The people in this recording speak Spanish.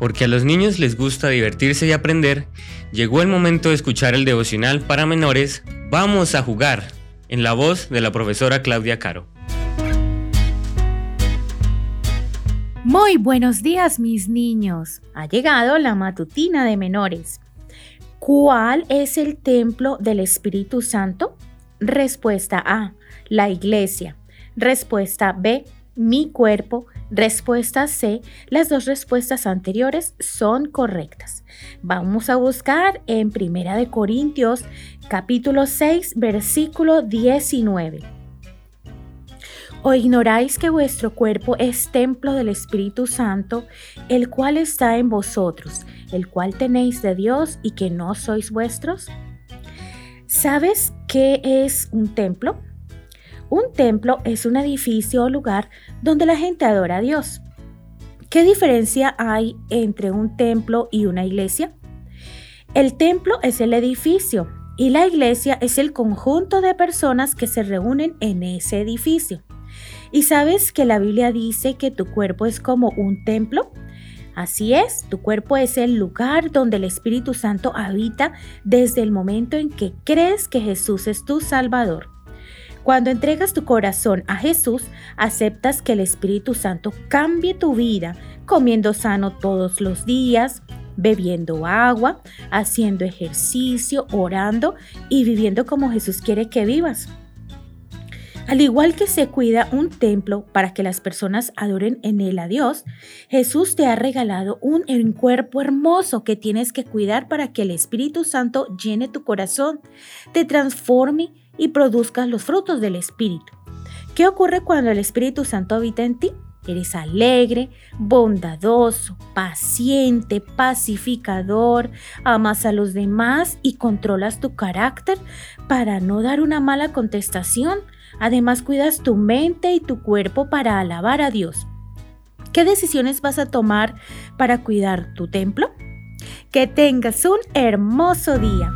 porque a los niños les gusta divertirse y aprender, llegó el momento de escuchar el devocional para menores Vamos a jugar, en la voz de la profesora Claudia Caro. Muy buenos días mis niños. Ha llegado la matutina de menores. ¿Cuál es el templo del Espíritu Santo? Respuesta A, la iglesia. Respuesta B, mi cuerpo. Respuesta C, las dos respuestas anteriores son correctas. Vamos a buscar en Primera de Corintios capítulo 6 versículo 19. ¿O ignoráis que vuestro cuerpo es templo del Espíritu Santo, el cual está en vosotros, el cual tenéis de Dios y que no sois vuestros? ¿Sabes qué es un templo? Un templo es un edificio o lugar donde la gente adora a Dios. ¿Qué diferencia hay entre un templo y una iglesia? El templo es el edificio y la iglesia es el conjunto de personas que se reúnen en ese edificio. ¿Y sabes que la Biblia dice que tu cuerpo es como un templo? Así es, tu cuerpo es el lugar donde el Espíritu Santo habita desde el momento en que crees que Jesús es tu Salvador. Cuando entregas tu corazón a Jesús, aceptas que el Espíritu Santo cambie tu vida, comiendo sano todos los días, bebiendo agua, haciendo ejercicio, orando y viviendo como Jesús quiere que vivas. Al igual que se cuida un templo para que las personas adoren en él a Dios, Jesús te ha regalado un, cuerpo hermoso que tienes que cuidar para que el Espíritu Santo llene tu corazón, te transforme y produzcas los frutos del Espíritu. ¿Qué ocurre cuando el Espíritu Santo habita en ti? Eres alegre, bondadoso, paciente, pacificador, amas a los demás y controlas tu carácter para no dar una mala contestación. Además cuidas tu mente y tu cuerpo para alabar a Dios. ¿Qué decisiones vas a tomar para cuidar tu templo? Que tengas un hermoso día.